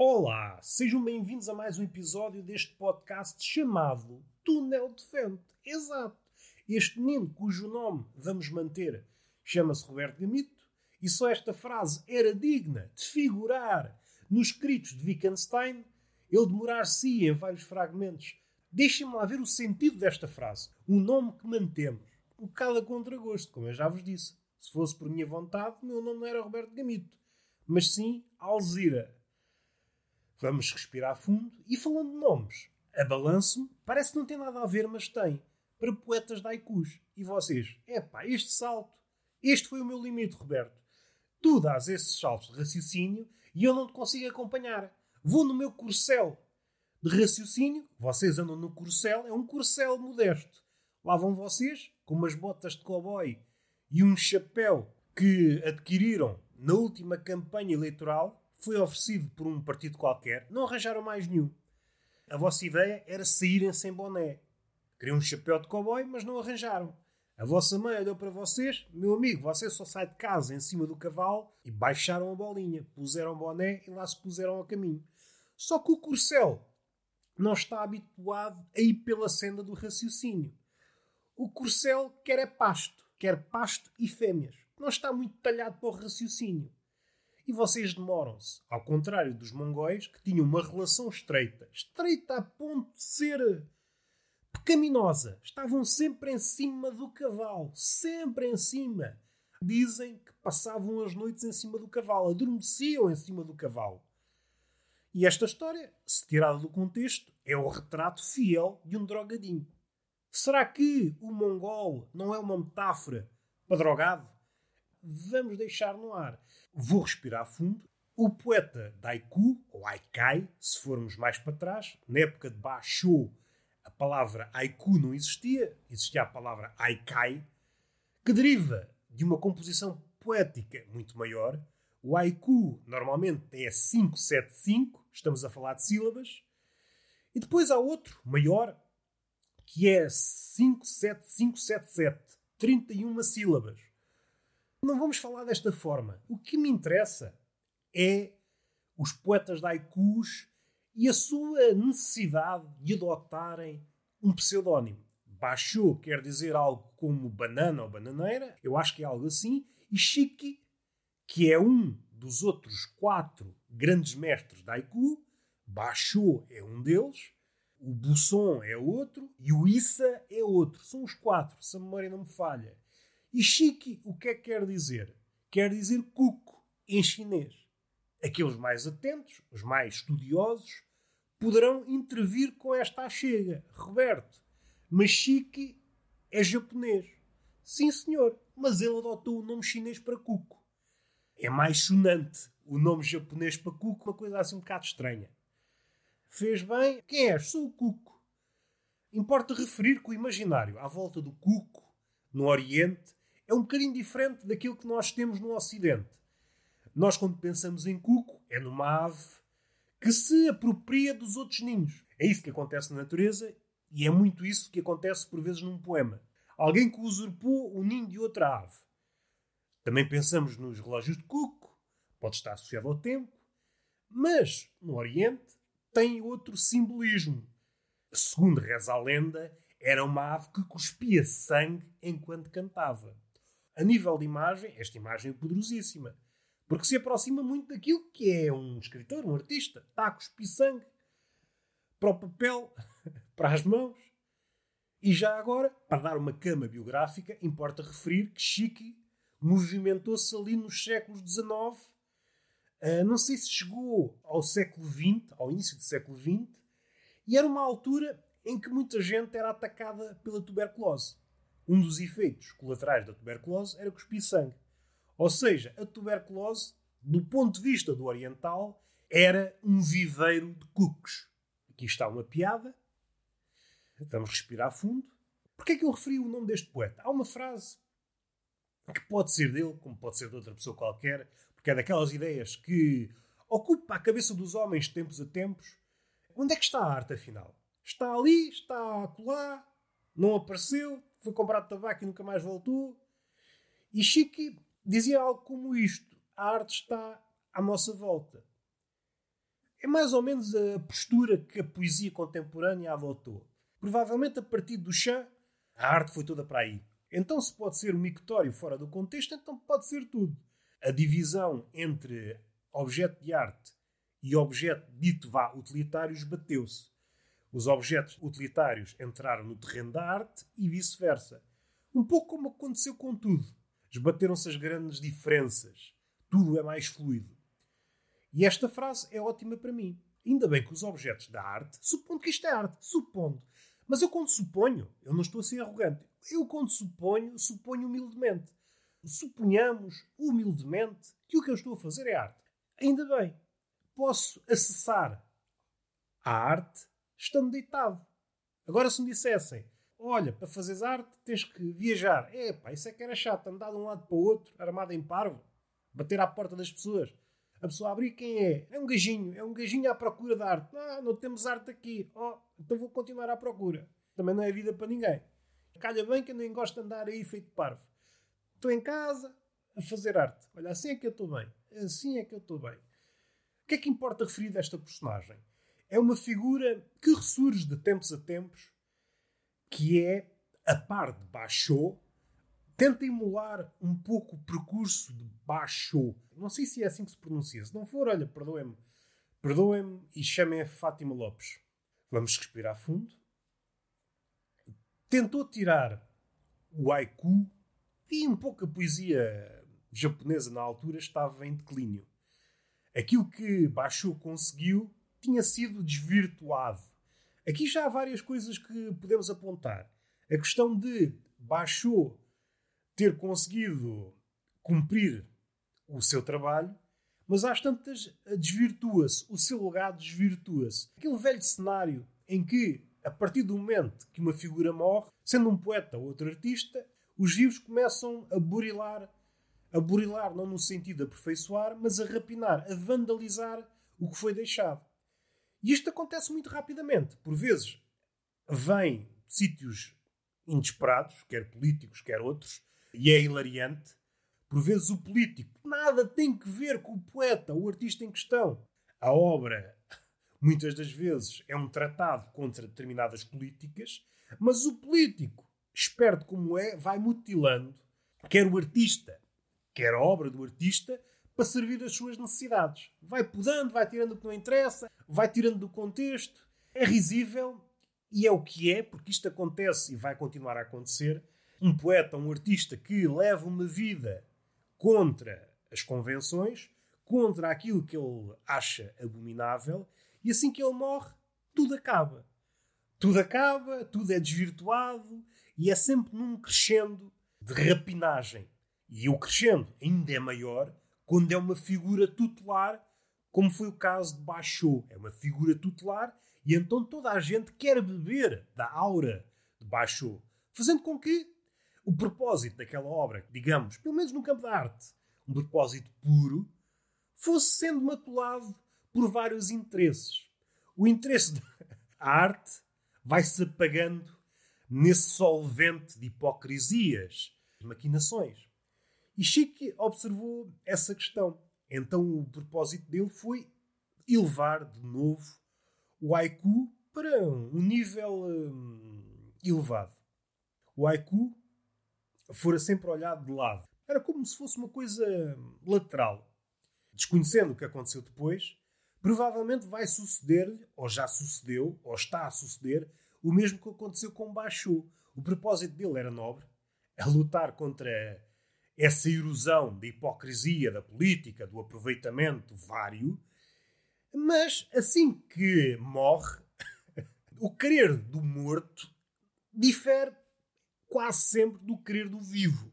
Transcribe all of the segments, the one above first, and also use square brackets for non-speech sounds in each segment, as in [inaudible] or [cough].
Olá, sejam bem-vindos a mais um episódio deste podcast chamado Túnel de Vento. Exato. Este menino, cujo nome vamos manter, chama-se Roberto Gamito, e só esta frase era digna de figurar nos escritos de Wittgenstein, ele demorar-se em vários fragmentos. Deixem-me lá ver o sentido desta frase. O nome que mantemos. Um bocado a contragosto, como eu já vos disse. Se fosse por minha vontade, o meu nome não era Roberto Gamito, mas sim Alzira. Vamos respirar fundo e falando de nomes. A balanço parece que não tem nada a ver, mas tem. Para poetas de haikus. E vocês? Epá, este salto. Este foi o meu limite, Roberto. Tu dás esses saltos de raciocínio e eu não te consigo acompanhar. Vou no meu corcel de raciocínio. Vocês andam no corcel. É um corcel modesto. Lá vão vocês, com umas botas de cowboy e um chapéu que adquiriram na última campanha eleitoral, foi oferecido por um partido qualquer, não arranjaram mais nenhum. A vossa ideia era saírem sem boné. Queriam um chapéu de cowboy, mas não arranjaram. A vossa mãe olhou para vocês, meu amigo, você só sai de casa em cima do cavalo e baixaram a bolinha, puseram o boné e lá se puseram a caminho. Só que o corcel não está habituado a ir pela senda do raciocínio. O corcel quer é pasto quer pasto e fêmeas. Não está muito talhado para o raciocínio. E vocês demoram-se, ao contrário dos mongóis, que tinham uma relação estreita, estreita a ponto de ser pecaminosa. Estavam sempre em cima do cavalo, sempre em cima. Dizem que passavam as noites em cima do cavalo, adormeciam em cima do cavalo. E esta história, se tirada do contexto, é o retrato fiel de um drogadinho. Será que o mongol não é uma metáfora para drogado? Vamos deixar no ar. Vou respirar fundo. O poeta Daiku, ou Aikai, se formos mais para trás, na época de Basho, a palavra Aiku não existia, existia a palavra Aikai, que deriva de uma composição poética muito maior. O Aiku normalmente é 575, estamos a falar de sílabas, e depois há outro, maior, que é 57577, 31 sílabas. Não vamos falar desta forma. O que me interessa é os poetas da haikus e a sua necessidade de adotarem um pseudónimo. Baixou quer dizer algo como banana ou bananeira, eu acho que é algo assim, e Shiki, que é um dos outros quatro grandes mestres da haiku, Baixou é um deles, o Busson é outro e o Issa é outro. São os quatro, se a memória não me falha. E Shiki, o que é que quer dizer? Quer dizer cuco, em chinês. Aqueles mais atentos, os mais estudiosos, poderão intervir com esta achega. Roberto, mas Shiki é japonês. Sim, senhor, mas ele adotou o nome chinês para cuco. É mais sonante o nome japonês para cuco, uma coisa assim um bocado estranha. Fez bem. Quem és? Sou o Cuco. Importa referir que o imaginário à volta do Cuco, no Oriente, é um bocadinho diferente daquilo que nós temos no Ocidente. Nós, quando pensamos em Cuco, é numa ave que se apropria dos outros ninhos. É isso que acontece na natureza e é muito isso que acontece por vezes num poema. Alguém que usurpou o ninho de outra ave. Também pensamos nos relógios de Cuco, pode estar associado ao tempo, mas no Oriente tem outro simbolismo. Segundo reza a lenda, era uma ave que cuspia sangue enquanto cantava. A nível de imagem, esta imagem é poderosíssima, porque se aproxima muito daquilo que é um escritor, um artista. Cuspir sangue para o papel, [laughs] para as mãos. E já agora, para dar uma cama biográfica, importa referir que Chique movimentou-se ali nos séculos XIX Uh, não sei se chegou ao século XX, ao início do século XX, e era uma altura em que muita gente era atacada pela tuberculose. Um dos efeitos colaterais da tuberculose era cuspir sangue. Ou seja, a tuberculose, do ponto de vista do oriental, era um viveiro de cucos. Aqui está uma piada. Vamos respirar fundo. Porquê é que eu referi o nome deste poeta? Há uma frase que pode ser dele, como pode ser de outra pessoa qualquer, que é daquelas ideias que ocupa a cabeça dos homens de tempos a tempos. Onde é que está a arte, afinal? Está ali, está acolá, não apareceu, foi comprar tabaco e nunca mais voltou. E Chique dizia algo como isto: a arte está à nossa volta. É mais ou menos a postura que a poesia contemporânea adotou. Provavelmente a partir do chá, a arte foi toda para aí. Então, se pode ser um mictório fora do contexto, então pode ser tudo. A divisão entre objeto de arte e objeto dito vá utilitário esbateu-se. Os objetos utilitários entraram no terreno da arte e vice-versa. Um pouco como aconteceu com tudo. Esbateram-se as grandes diferenças. Tudo é mais fluido. E esta frase é ótima para mim. Ainda bem que os objetos da arte, supondo que isto é arte, supondo. Mas eu quando suponho, eu não estou a ser arrogante. Eu quando suponho, suponho humildemente. Suponhamos humildemente que o que eu estou a fazer é arte. Ainda bem, posso acessar a arte estando deitado. Agora, se me dissessem, olha, para fazeres arte tens que viajar. É pá, isso é que era chato, andar de um lado para o outro, armado em parvo, bater à porta das pessoas. A pessoa abrir quem é? É um gajinho, é um gajinho à procura de arte. Ah, não temos arte aqui. Oh, então vou continuar à procura. Também não é vida para ninguém. Calha bem que eu nem gosto de andar aí feito parvo. Estou em casa a fazer arte. Olha, assim é que eu estou bem. Assim é que eu estou bem. O que é que importa referir desta personagem? É uma figura que ressurge de tempos a tempos, que é, a par de Bachot, tenta emular um pouco o percurso de Bachot. Não sei se é assim que se pronuncia. Se não for, olha, perdoem-me. Perdoem-me e chamem a Fátima Lopes. Vamos respirar fundo. Tentou tirar o haiku e um pouco a poesia japonesa na altura estava em declínio. Aquilo que Bachot conseguiu tinha sido desvirtuado. Aqui já há várias coisas que podemos apontar. A questão de Bachot ter conseguido cumprir o seu trabalho, mas às tantas desvirtua-se, o seu legado desvirtua-se. Aquele velho cenário em que, a partir do momento que uma figura morre, sendo um poeta ou outro artista, os vivos começam a burilar, a burilar não no sentido de aperfeiçoar, mas a rapinar, a vandalizar o que foi deixado. E isto acontece muito rapidamente. Por vezes, vem de sítios inesperados, quer políticos, quer outros, e é hilariante. Por vezes, o político nada tem que ver com o poeta, o artista em questão. A obra, muitas das vezes, é um tratado contra determinadas políticas, mas o político, esperto como é, vai mutilando quer o artista, quer a obra do artista, para servir as suas necessidades. Vai podando, vai tirando o que não interessa, vai tirando do contexto. É risível e é o que é, porque isto acontece e vai continuar a acontecer. Um poeta, um artista que leva uma vida contra as convenções, contra aquilo que ele acha abominável, e assim que ele morre, tudo acaba. Tudo acaba, tudo é desvirtuado e é sempre num crescendo de rapinagem. E o crescendo ainda é maior quando é uma figura tutelar, como foi o caso de Bachot. É uma figura tutelar e então toda a gente quer beber da aura de Bachot, fazendo com que o propósito daquela obra, digamos, pelo menos no campo da arte, um propósito puro, fosse sendo maculado por vários interesses. O interesse da [laughs] arte vai-se apagando nesse solvente de hipocrisias, maquinações. E Chique observou essa questão. Então o propósito dele foi elevar de novo o haiku para um nível hum, elevado. O haiku fora sempre olhado de lado. Era como se fosse uma coisa lateral. Desconhecendo o que aconteceu depois, provavelmente vai suceder-lhe, ou já sucedeu, ou está a suceder, o mesmo que aconteceu com Bachot. O propósito dele era nobre, a lutar contra essa erosão da hipocrisia da política, do aproveitamento vário, mas assim que morre, [laughs] o querer do morto difere quase sempre do querer do vivo.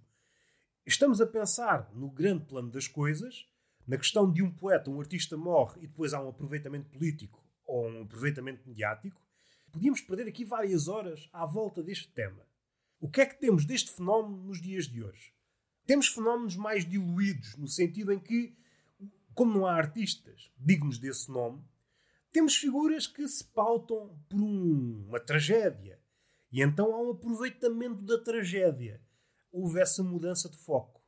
Estamos a pensar no grande plano das coisas, na questão de um poeta, um artista morre e depois há um aproveitamento político ou um aproveitamento mediático. Podíamos perder aqui várias horas à volta deste tema. O que é que temos deste fenómeno nos dias de hoje? Temos fenómenos mais diluídos, no sentido em que, como não há artistas dignos desse nome, temos figuras que se pautam por um, uma tragédia. E então há um aproveitamento da tragédia. Houve essa mudança de foco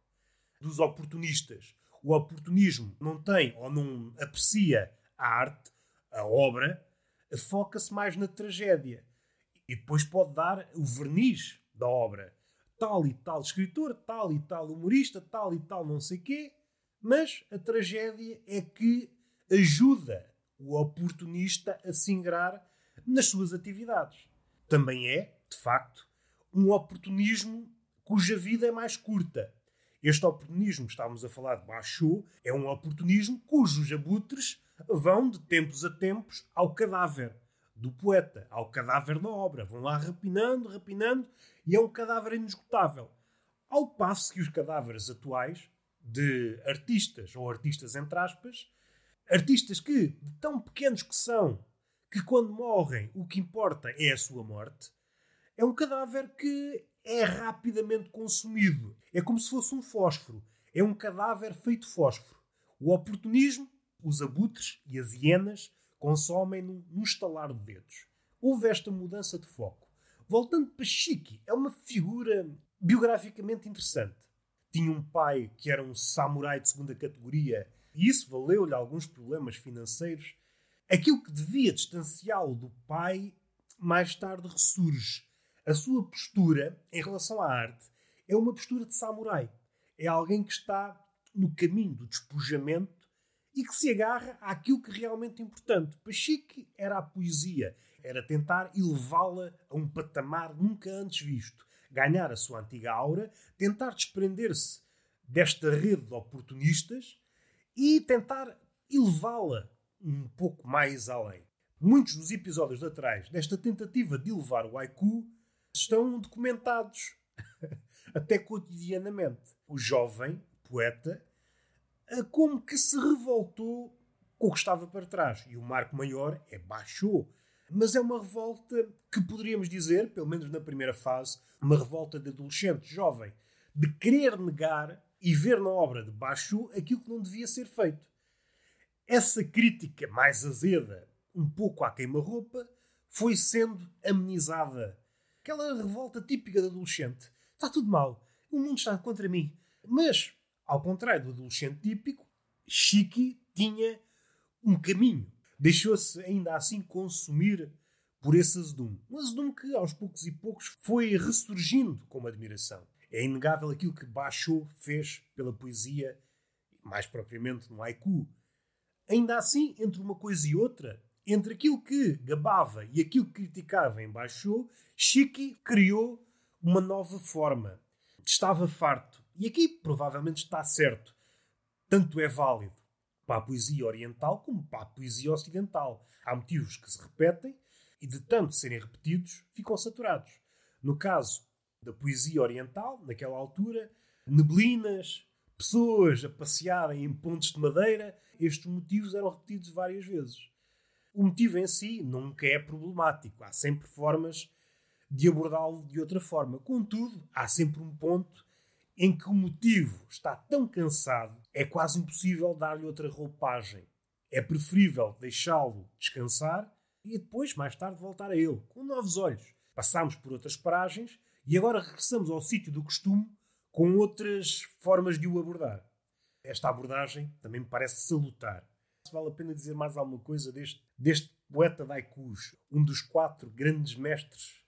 dos oportunistas. O oportunismo não tem ou não aprecia a arte, a obra foca-se mais na tragédia e depois pode dar o verniz da obra. Tal e tal escritor, tal e tal humorista, tal e tal não sei quê, mas a tragédia é que ajuda o oportunista a se ingrar nas suas atividades. Também é, de facto, um oportunismo cuja vida é mais curta. Este oportunismo estávamos a falar de Bachot é um oportunismo cujos abutres vão de tempos a tempos ao cadáver do poeta, ao cadáver da obra. Vão lá rapinando, rapinando, e é um cadáver inesgotável. Ao passo que os cadáveres atuais, de artistas, ou artistas entre aspas, artistas que, de tão pequenos que são, que quando morrem o que importa é a sua morte, é um cadáver que é rapidamente consumido. É como se fosse um fósforo. É um cadáver feito fósforo. O oportunismo, os abutres e as hienas consomem-no num estalar de dedos. Houve esta mudança de foco. Voltando para Chique, é uma figura biograficamente interessante. Tinha um pai que era um samurai de segunda categoria e isso valeu-lhe alguns problemas financeiros. Aquilo que devia distanciá-lo do pai, mais tarde ressurge. A sua postura em relação à arte é uma postura de samurai. É alguém que está no caminho do despojamento e que se agarra àquilo que realmente é importante. Pachique era a poesia, era tentar elevá-la a um patamar nunca antes visto, ganhar a sua antiga aura, tentar desprender-se desta rede de oportunistas e tentar elevá-la um pouco mais além. Muitos dos episódios laterais desta tentativa de elevar o haiku estão documentados, [laughs] até cotidianamente. O jovem poeta como que se revoltou com o que estava para trás. E o marco maior é baixou. Mas é uma revolta que poderíamos dizer, pelo menos na primeira fase, uma revolta de adolescente jovem, de querer negar e ver na obra de Baixo aquilo que não devia ser feito. Essa crítica mais azeda, um pouco à queima-roupa, foi sendo amenizada. Aquela revolta típica de adolescente. Está tudo mal. O mundo está contra mim. Mas ao contrário do adolescente típico, Chiqui tinha um caminho. Deixou-se ainda assim consumir por esse azedume. Um azedume que, aos poucos e poucos, foi ressurgindo com admiração. É inegável aquilo que Basho fez pela poesia, mais propriamente no haiku. Ainda assim, entre uma coisa e outra, entre aquilo que gabava e aquilo que criticava em Basho, Chiqui criou uma nova forma. Estava farto e aqui provavelmente está certo. Tanto é válido para a poesia oriental como para a poesia ocidental. Há motivos que se repetem e, de tanto serem repetidos, ficam saturados. No caso da poesia oriental, naquela altura, neblinas, pessoas a passearem em pontes de madeira, estes motivos eram repetidos várias vezes. O motivo em si nunca é problemático, há sempre formas de abordá-lo de outra forma. Contudo, há sempre um ponto em que o motivo está tão cansado, é quase impossível dar-lhe outra roupagem. É preferível deixá-lo descansar e depois, mais tarde, voltar a ele, com novos olhos. Passamos por outras paragens e agora regressamos ao sítio do costume com outras formas de o abordar. Esta abordagem também me parece salutar. Vale a pena dizer mais alguma coisa deste, deste poeta Daikus, um dos quatro grandes mestres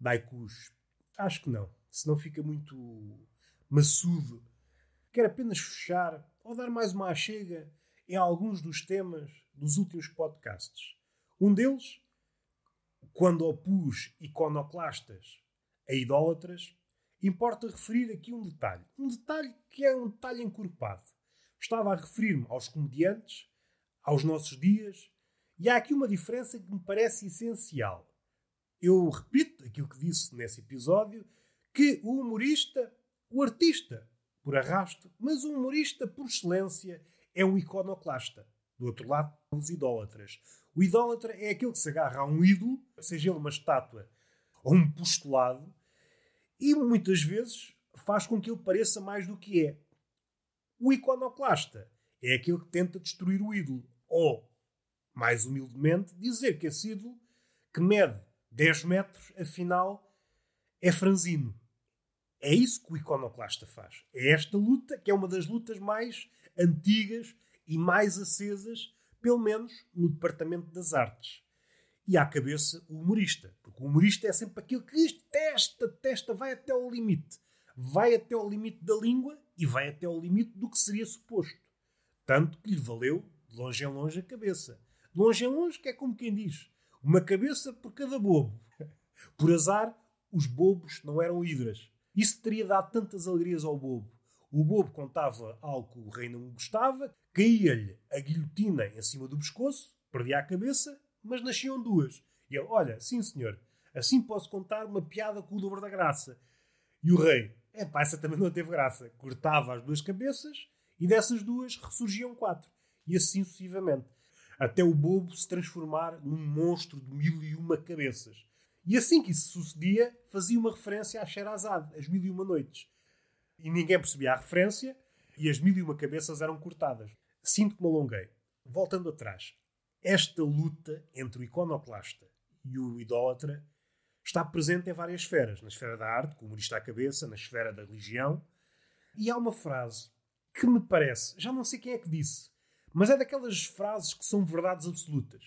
Daikus? Acho que não. Senão fica muito maçudo. Quero apenas fechar ou dar mais uma achega em alguns dos temas dos últimos podcasts. Um deles, quando opus iconoclastas a idólatras, importa referir aqui um detalhe. Um detalhe que é um detalhe encorpado. Estava a referir-me aos comediantes, aos nossos dias, e há aqui uma diferença que me parece essencial. Eu repito aquilo que disse nesse episódio, que o humorista o artista, por arrasto, mas o humorista, por excelência, é um iconoclasta. Do outro lado, os idólatras. O idólatra é aquele que se agarra a um ídolo, seja ele uma estátua ou um postulado, e muitas vezes faz com que ele pareça mais do que é. O iconoclasta é aquele que tenta destruir o ídolo, ou, mais humildemente, dizer que esse ídolo, que mede 10 metros, afinal é franzino. É isso que o iconoclasta faz. É esta luta, que é uma das lutas mais antigas e mais acesas pelo menos no departamento das artes. E à cabeça o humorista, porque o humorista é sempre aquele que testa, testa, vai até ao limite. Vai até ao limite da língua e vai até ao limite do que seria suposto. Tanto que lhe valeu de longe em longe a cabeça. De longe em longe, que é como quem diz: uma cabeça por cada bobo. Por azar, os bobos não eram hidras. Isso teria dado tantas alegrias ao bobo. O bobo contava algo que o rei não gostava, caía-lhe a guilhotina em cima do pescoço, perdia a cabeça, mas nasciam duas. E ele, olha, sim senhor, assim posso contar uma piada com o dobro da graça. E o rei, é pá, essa também não teve graça. Cortava as duas cabeças e dessas duas ressurgiam quatro. E assim sucessivamente. Até o bobo se transformar num monstro de mil e uma cabeças. E assim que isso sucedia, fazia uma referência a Sherazade, as mil e uma noites. E ninguém percebia a referência e as mil e uma cabeças eram cortadas. Sinto que me alonguei. Voltando atrás, esta luta entre o iconoclasta e o idólatra está presente em várias esferas. Na esfera da arte, com o humorista à cabeça, na esfera da religião. E há uma frase que me parece, já não sei quem é que disse, mas é daquelas frases que são verdades absolutas.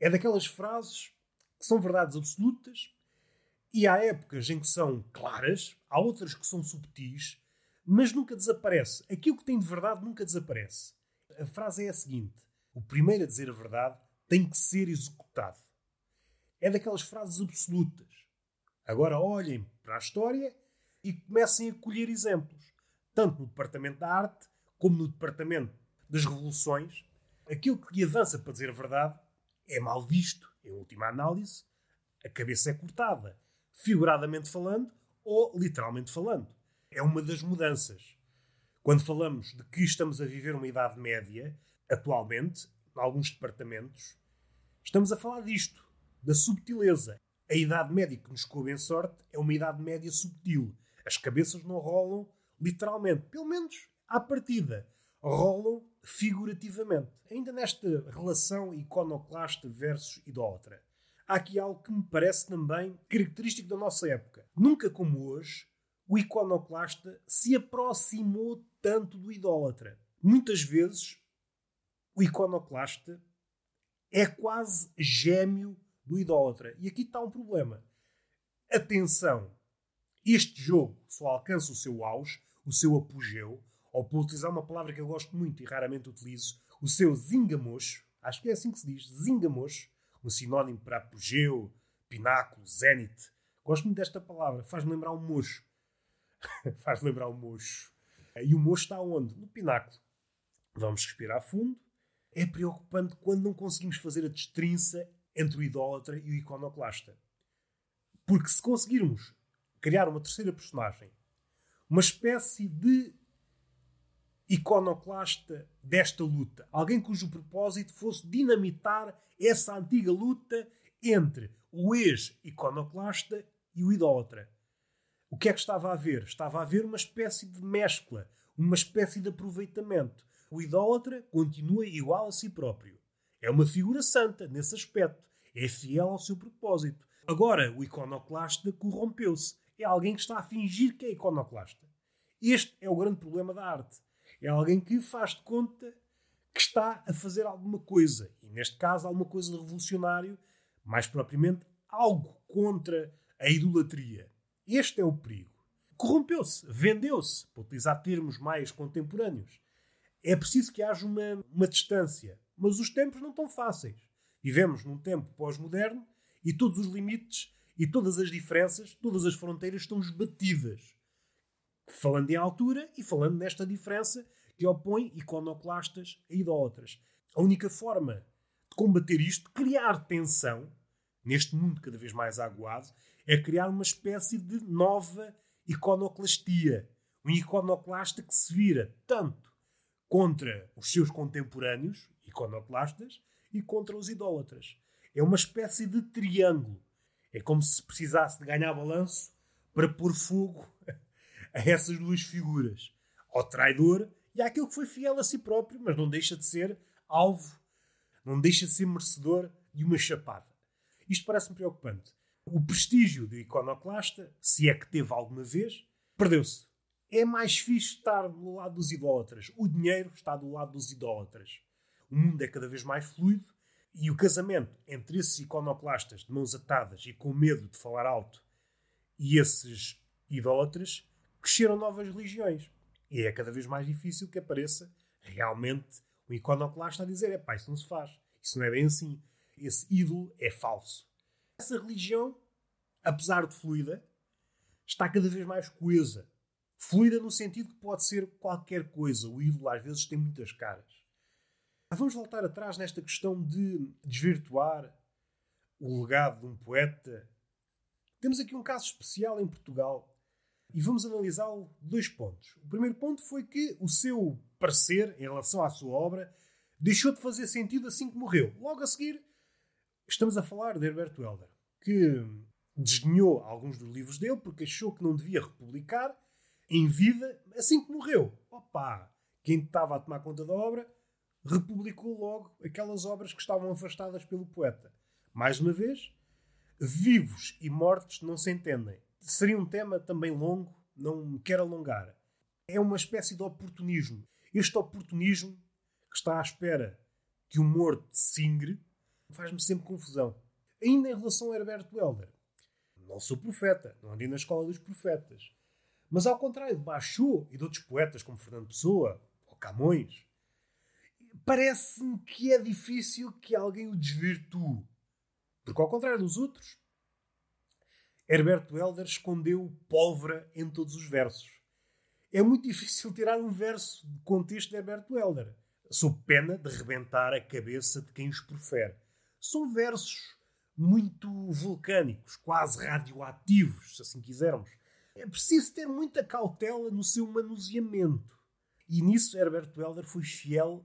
É daquelas frases que são verdades absolutas e há épocas em que são claras, há outras que são subtis, mas nunca desaparece. Aquilo que tem de verdade nunca desaparece. A frase é a seguinte: o primeiro a dizer a verdade tem que ser executado. É daquelas frases absolutas. Agora olhem para a história e comecem a colher exemplos, tanto no departamento da arte como no departamento das revoluções. Aquilo que avança para dizer a verdade é mal visto. Em última análise, a cabeça é cortada, figuradamente falando ou literalmente falando. É uma das mudanças. Quando falamos de que estamos a viver uma Idade Média, atualmente, em alguns departamentos, estamos a falar disto, da subtileza. A Idade Média que nos coube em sorte é uma Idade Média subtil. As cabeças não rolam literalmente, pelo menos à partida. Rolam figurativamente. Ainda nesta relação iconoclasta versus idólatra. Há aqui algo que me parece também característico da nossa época. Nunca como hoje, o iconoclasta se aproximou tanto do idólatra. Muitas vezes o iconoclasta é quase gêmeo do idólatra. E aqui está um problema. Atenção! Este jogo só alcança o seu auge, o seu apogeu, ou por utilizar uma palavra que eu gosto muito e raramente utilizo, o seu zingamocho, acho que é assim que se diz, zingamocho, um sinónimo para apogeu, pináculo, zénite. Gosto muito desta palavra, faz-me lembrar um mocho. [laughs] faz lembrar um mocho. E o mocho está onde? No pináculo. Vamos respirar fundo é preocupante quando não conseguimos fazer a destrinça entre o idólatra e o iconoclasta. Porque se conseguirmos criar uma terceira personagem, uma espécie de iconoclasta desta luta, alguém cujo propósito fosse dinamitar essa antiga luta entre o ex-iconoclasta e o idólatra. O que é que estava a haver? Estava a haver uma espécie de mescla, uma espécie de aproveitamento o idólatra continua igual a si próprio. É uma figura santa nesse aspecto. É fiel ao seu propósito. Agora, o iconoclasta corrompeu-se. É alguém que está a fingir que é iconoclasta. Este é o grande problema da arte. É alguém que faz de conta que está a fazer alguma coisa. E neste caso, alguma coisa de revolucionário, mais propriamente, algo contra a idolatria. Este é o perigo. Corrompeu-se, vendeu-se, para utilizar termos mais contemporâneos. É preciso que haja uma, uma distância. Mas os tempos não estão fáceis. Vivemos num tempo pós-moderno e todos os limites e todas as diferenças, todas as fronteiras estão esbatidas. Falando em altura e falando nesta diferença que opõe iconoclastas a idólatras. A única forma de combater isto, criar tensão, neste mundo cada vez mais aguado, é criar uma espécie de nova iconoclastia. Um iconoclasta que se vira tanto contra os seus contemporâneos, iconoclastas, e contra os idólatras. É uma espécie de triângulo. É como se precisasse de ganhar balanço para pôr fogo a essas duas figuras. Ao traidor e àquele que foi fiel a si próprio, mas não deixa de ser alvo, não deixa de ser merecedor de uma chapada. Isto parece-me preocupante. O prestígio do iconoclasta, se é que teve alguma vez, perdeu-se é mais fixe estar do lado dos idólatras. O dinheiro está do lado dos idólatras. o mundo é cada vez mais fluido e o casamento entre esses iconoclastas de mãos atadas e com medo de falar alto e esses idólatras cresceram novas religiões. E é cada vez mais difícil que apareça realmente um iconoclasta a dizer: é pá, isso não se faz, isso não é bem assim, esse ídolo é falso. Essa religião, apesar de fluida, está cada vez mais coesa. Fluida no sentido que pode ser qualquer coisa. O ídolo às vezes tem muitas caras. Vamos voltar atrás nesta questão de desvirtuar o legado de um poeta. Temos aqui um caso especial em Portugal e vamos analisá-lo dois pontos. O primeiro ponto foi que o seu parecer em relação à sua obra deixou de fazer sentido assim que morreu. Logo a seguir, estamos a falar de Herbert Welder, que desdenhou alguns dos livros dele porque achou que não devia republicar em vida assim que morreu. Opa! Quem estava a tomar conta da obra republicou logo aquelas obras que estavam afastadas pelo poeta. Mais uma vez, vivos e mortos não se entendem. Seria um tema também longo, não me quero alongar. É uma espécie de oportunismo. Este oportunismo que está à espera que o morto singre faz-me sempre confusão. Ainda em relação a Herbert Welder, não sou profeta, não andei na escola dos profetas. Mas ao contrário de Bachot e de outros poetas como Fernando Pessoa ou Camões, parece-me que é difícil que alguém o desvirtue. Porque, ao contrário dos outros, Herbert Welder escondeu pólvora em todos os versos. É muito difícil tirar um verso de contexto de Herbert Welder, sob pena de rebentar a cabeça de quem os profere. São versos muito vulcânicos, quase radioativos, se assim quisermos. É preciso ter muita cautela no seu manuseamento. E nisso Herbert Welder foi fiel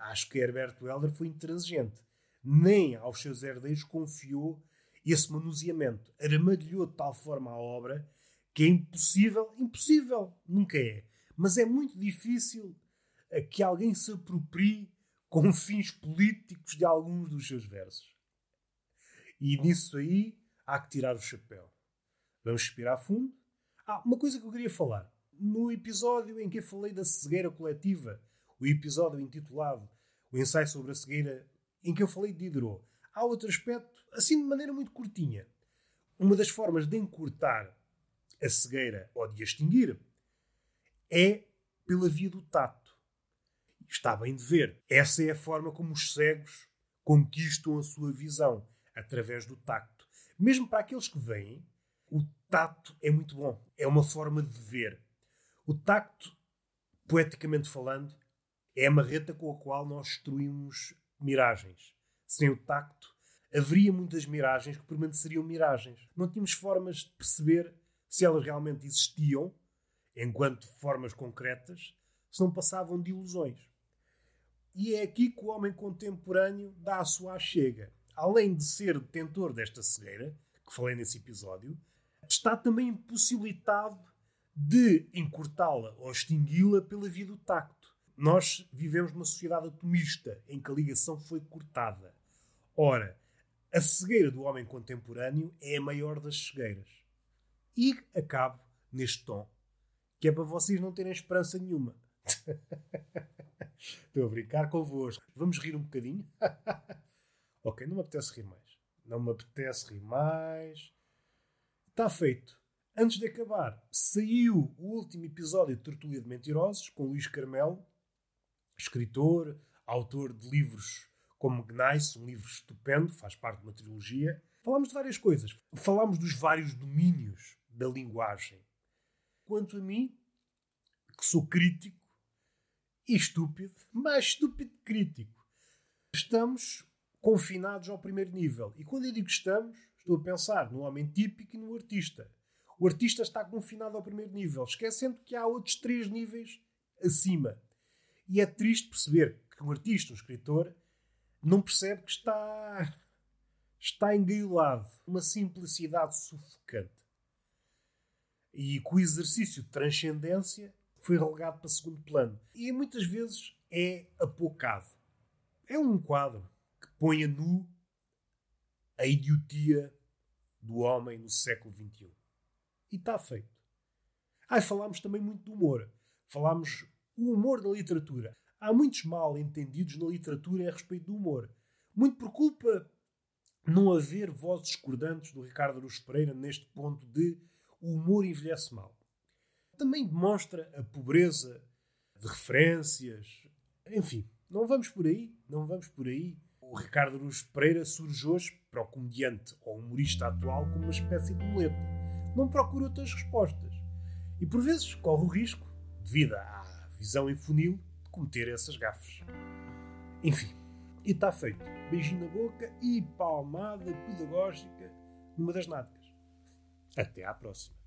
acho que Herbert Welder foi intransigente. Nem aos seus herdeiros confiou esse manuseamento. Armadilhou de tal forma a obra que é impossível, impossível, nunca é, mas é muito difícil que alguém se aproprie com fins políticos de alguns dos seus versos. E nisso aí há que tirar o chapéu. Vamos respirar fundo. Ah, uma coisa que eu queria falar. No episódio em que eu falei da cegueira coletiva, o episódio intitulado O ensaio sobre a cegueira, em que eu falei de Diderot. Há outro aspecto, assim de maneira muito curtinha. Uma das formas de encurtar a cegueira ou de a extinguir é pela via do tato. Está bem de ver. Essa é a forma como os cegos conquistam a sua visão, através do tacto. Mesmo para aqueles que veem, o tato é muito bom. É uma forma de ver. O tacto, poeticamente falando, é a marreta com a qual nós destruímos miragens. Sem o tacto, haveria muitas miragens que permaneceriam miragens. Não tínhamos formas de perceber se elas realmente existiam, enquanto formas concretas, se não passavam de ilusões. E é aqui que o homem contemporâneo dá a sua chega. Além de ser detentor desta cegueira, que falei nesse episódio, está também impossibilitado de encurtá-la ou extingui-la pela via do tacto. Nós vivemos numa sociedade atomista em que a ligação foi cortada. Ora, a cegueira do homem contemporâneo é a maior das cegueiras. E acabo neste tom, que é para vocês não terem esperança nenhuma. [laughs] Estou a brincar convosco. Vamos rir um bocadinho? [laughs] ok, não me apetece rir mais. Não me apetece rir mais. Está feito. Antes de acabar, saiu o último episódio de Tertulia de Mentirosos com Luís Carmelo escritor, autor de livros como Gneiss, um livro estupendo, faz parte de uma trilogia. Falámos de várias coisas. Falámos dos vários domínios da linguagem. Quanto a mim, que sou crítico e estúpido, mais estúpido que crítico, estamos confinados ao primeiro nível. E quando eu digo estamos, estou a pensar no homem típico e no artista. O artista está confinado ao primeiro nível, esquecendo que há outros três níveis acima. E é triste perceber que um artista, um escritor, não percebe que está, está engaiolado. Uma simplicidade sufocante. E que o exercício de transcendência foi relegado para segundo plano. E muitas vezes é apocado. É um quadro que põe a nu a idiotia do homem no século XXI. E está feito. Ah, falámos também muito do humor. Falámos o humor da literatura. Há muitos mal entendidos na literatura a respeito do humor. Muito por culpa não haver vozes discordantes do Ricardo Aruz Pereira neste ponto de o humor envelhece mal. Também demonstra a pobreza de referências. Enfim, não vamos por aí, não vamos por aí. O Ricardo Aruz Pereira surge hoje para o comediante ou humorista atual como uma espécie de muleta. Não procura outras respostas. E por vezes corre o risco, devido à visão em funil, cometer essas gafes. Enfim, e está feito. Beijinho na boca e palmada pedagógica numa das nádegas. Até à próxima.